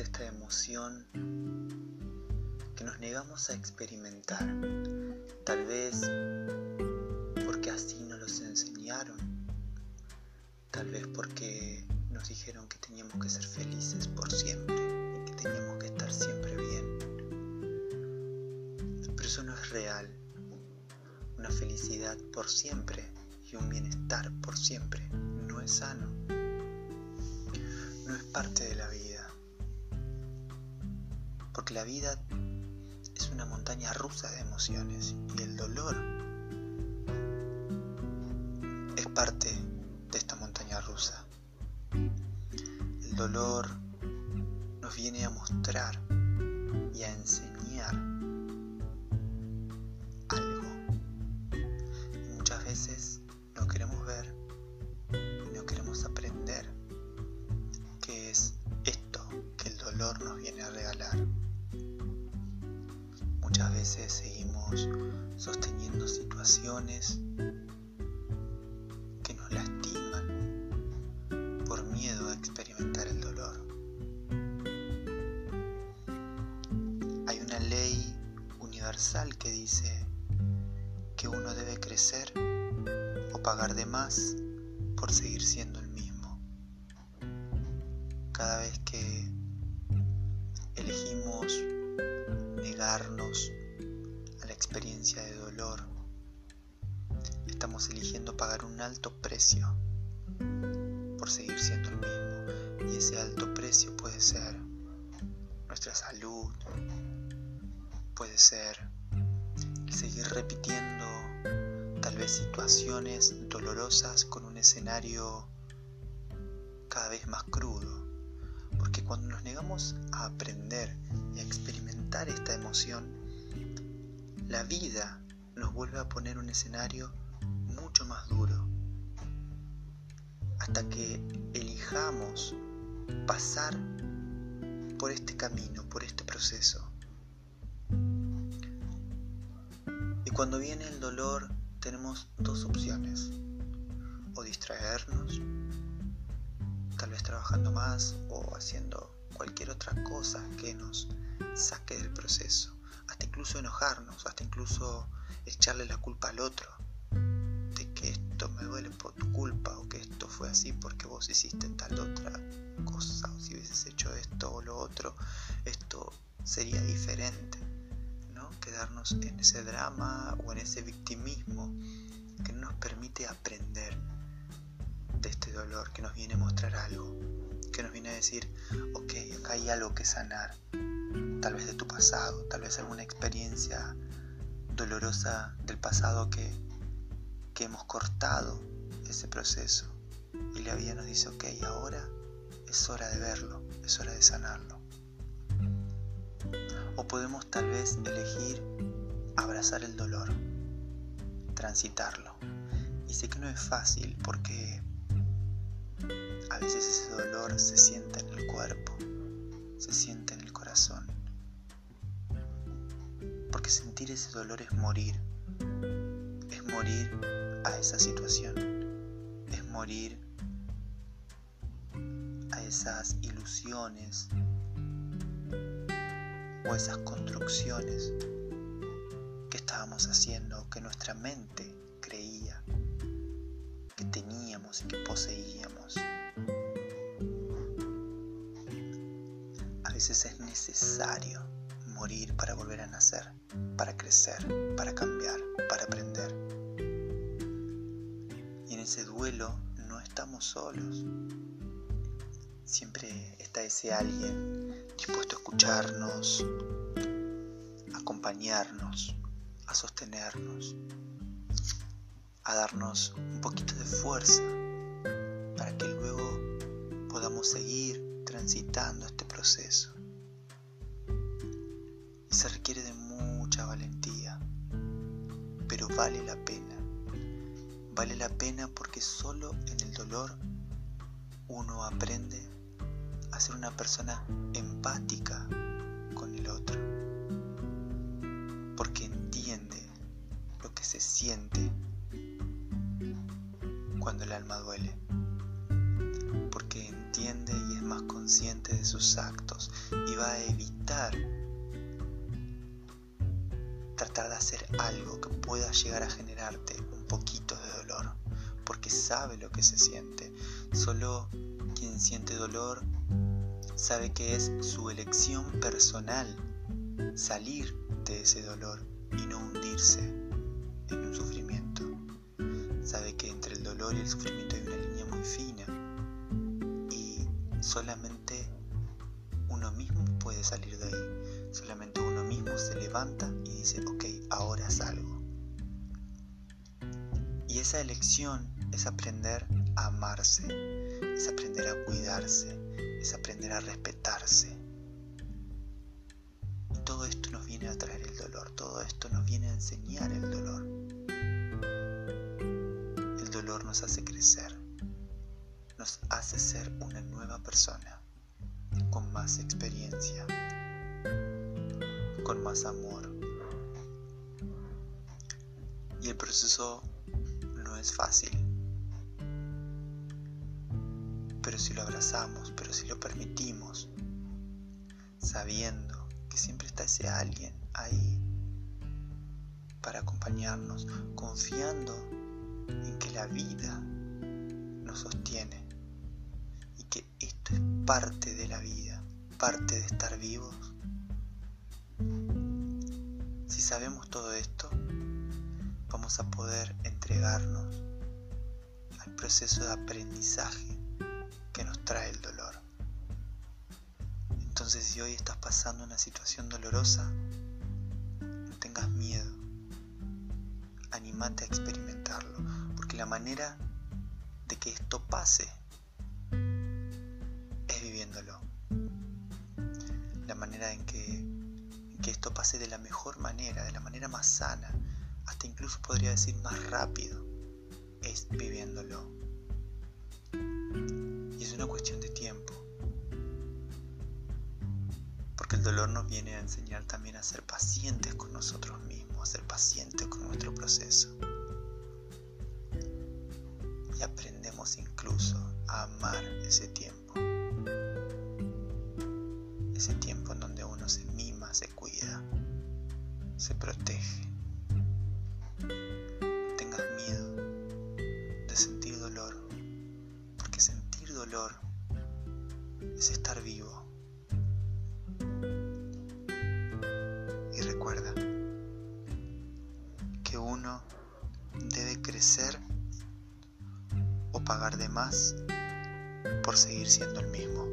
es esta emoción que nos negamos a experimentar, tal vez porque así nos los enseñaron, tal vez porque nos dijeron que teníamos que ser felices por siempre y que teníamos que estar siempre bien. Pero eso no es real. Una felicidad por siempre y un bienestar por siempre no es sano. Porque la vida es una montaña rusa de emociones y el dolor es parte de esta montaña rusa. El dolor nos viene a mostrar y a enseñar seguimos sosteniendo situaciones que nos lastiman por miedo a experimentar el dolor. Hay una ley universal que dice que uno debe crecer o pagar de más por seguir siendo el mismo. Cada vez que elegimos negarnos experiencia de dolor, estamos eligiendo pagar un alto precio por seguir siendo el mismo. Y ese alto precio puede ser nuestra salud, puede ser seguir repitiendo tal vez situaciones dolorosas con un escenario cada vez más crudo. Porque cuando nos negamos a aprender y a experimentar esta emoción, la vida nos vuelve a poner un escenario mucho más duro. Hasta que elijamos pasar por este camino, por este proceso. Y cuando viene el dolor tenemos dos opciones. O distraernos, tal vez trabajando más o haciendo cualquier otra cosa que nos saque del proceso. Hasta incluso enojarnos, hasta incluso echarle la culpa al otro. De que esto me duele por tu culpa o que esto fue así porque vos hiciste tal otra cosa o si hubieses hecho esto o lo otro, esto sería diferente quedarnos en ese drama o en ese victimismo que no nos permite aprender de este dolor, que nos viene a mostrar algo, que nos viene a decir, ok, acá hay algo que sanar, tal vez de tu pasado, tal vez alguna experiencia dolorosa del pasado que, que hemos cortado ese proceso. Y la vida nos dice, ok, ahora es hora de verlo, es hora de sanarlo. O podemos tal vez elegir abrazar el dolor, transitarlo. Y sé que no es fácil porque a veces ese dolor se siente en el cuerpo, se siente en el corazón. Porque sentir ese dolor es morir, es morir a esa situación, es morir a esas ilusiones, o esas construcciones que estábamos haciendo, que nuestra mente creía que teníamos y que poseíamos. A veces es necesario morir para volver a nacer, para crecer, para cambiar, para aprender. Y en ese duelo no estamos solos. Siempre está ese alguien dispuesto a escucharnos, a acompañarnos, a sostenernos, a darnos un poquito de fuerza para que luego podamos seguir transitando este proceso. Se requiere de mucha valentía, pero vale la pena. Vale la pena porque solo en el dolor uno aprende ser una persona empática con el otro, porque entiende lo que se siente cuando el alma duele, porque entiende y es más consciente de sus actos y va a evitar tratar de hacer algo que pueda llegar a generarte un poquito de dolor, porque sabe lo que se siente. Solo quien siente dolor sabe que es su elección personal salir de ese dolor y no hundirse en un sufrimiento. Sabe que entre el dolor y el sufrimiento hay una línea muy fina y solamente uno mismo puede salir de ahí. Solamente uno mismo se levanta y dice, ok, ahora salgo. Y esa elección es aprender a amarse, es aprender a cuidarse, es aprender a respetarse. Y todo esto nos viene a traer el dolor, todo esto nos viene a enseñar el dolor. El dolor nos hace crecer, nos hace ser una nueva persona, con más experiencia, con más amor. Y el proceso no es fácil pero si lo abrazamos, pero si lo permitimos, sabiendo que siempre está ese alguien ahí para acompañarnos, confiando en que la vida nos sostiene y que esto es parte de la vida, parte de estar vivos. Si sabemos todo esto, vamos a poder entregarnos al proceso de aprendizaje que nos trae el dolor. Entonces si hoy estás pasando una situación dolorosa, no tengas miedo, animate a experimentarlo, porque la manera de que esto pase es viviéndolo. La manera en que, que esto pase de la mejor manera, de la manera más sana, hasta incluso podría decir más rápido, es viviéndolo una cuestión de tiempo. Porque el dolor nos viene a enseñar también a ser pacientes con nosotros mismos, a ser pacientes con nuestro proceso. Y aprendemos incluso a amar ese tiempo. Ese tiempo en donde uno se se protege. es estar vivo. Y recuerda que uno debe crecer o pagar de más por seguir siendo el mismo.